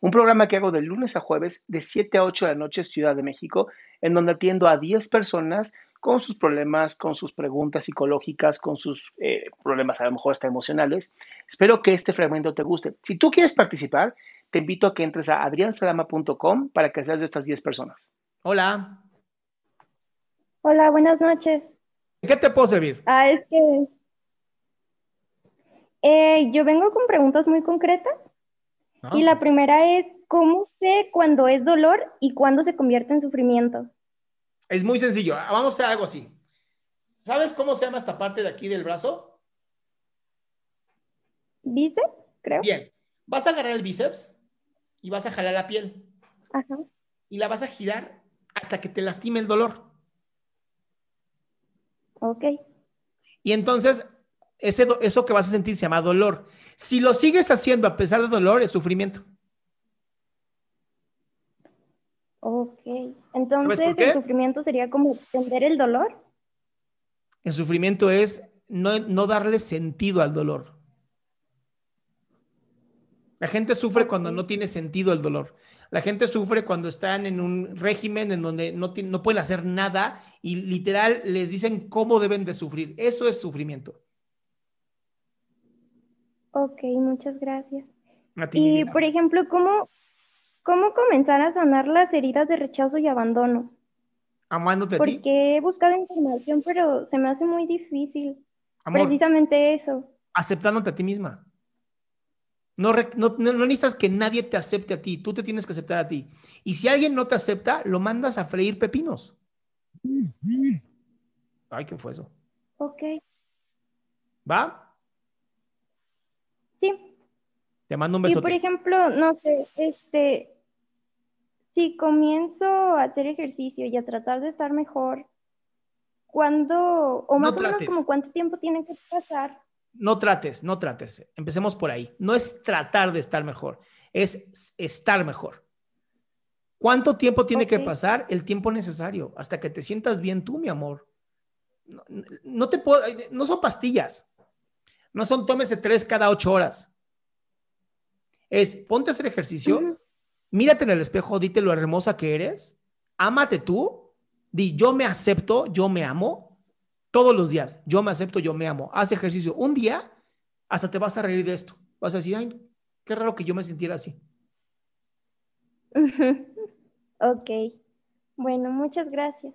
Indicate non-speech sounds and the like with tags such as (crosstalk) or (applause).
un programa que hago de lunes a jueves de 7 a 8 de la noche Ciudad de México, en donde atiendo a 10 personas con sus problemas, con sus preguntas psicológicas, con sus eh, problemas a lo mejor hasta emocionales. Espero que este fragmento te guste. Si tú quieres participar, te invito a que entres a adriansalama.com para que seas de estas 10 personas. Hola. Hola, buenas noches. ¿Qué te puedo servir? Ah, es que eh, yo vengo con preguntas muy concretas. Y la primera es, ¿cómo sé cuándo es dolor y cuándo se convierte en sufrimiento? Es muy sencillo. Vamos a hacer algo así. ¿Sabes cómo se llama esta parte de aquí del brazo? ¿Bíceps? Creo. Bien. Vas a agarrar el bíceps y vas a jalar la piel. Ajá. Y la vas a girar hasta que te lastime el dolor. Ok. Y entonces, ese, eso que vas a sentir se llama dolor. Si lo sigues haciendo a pesar de dolor, es sufrimiento. Ok. Entonces, el sufrimiento sería como extender el dolor. El sufrimiento es no, no darle sentido al dolor. La gente sufre cuando no tiene sentido el dolor. La gente sufre cuando están en un régimen en donde no, no pueden hacer nada y literal les dicen cómo deben de sufrir. Eso es sufrimiento. Ok, muchas gracias. y, por ejemplo, ¿cómo, ¿cómo comenzar a sanar las heridas de rechazo y abandono? Amándote Porque a ti. Porque he buscado información, pero se me hace muy difícil. Precisamente eso. Aceptándote a ti misma. No, no, no, necesitas que nadie te acepte a ti, tú te tienes que aceptar a ti. Y si alguien no te acepta, lo mandas a freír pepinos. Ay, ¿qué fue eso? Ok. ¿Va? Te mando un beso. Y por ejemplo, no sé, este, si comienzo a hacer ejercicio y a tratar de estar mejor, ¿cuándo, o más o menos como cuánto tiempo tiene que pasar? no trates, no trates. Empecemos por ahí. No es tratar de estar mejor, es estar mejor. ¿Cuánto tiempo tiene que pasar? El tiempo necesario, hasta que te sientas bien tú, mi amor. No, te puedo, no son pastillas. No son tómese tres cada ocho horas. Es ponte a hacer ejercicio, mírate en el espejo, dite lo hermosa que eres, ámate tú, di yo me acepto, yo me amo, todos los días. Yo me acepto, yo me amo. Haz ejercicio. Un día hasta te vas a reír de esto. Vas a decir, ay, qué raro que yo me sintiera así. (laughs) ok. Bueno, muchas gracias.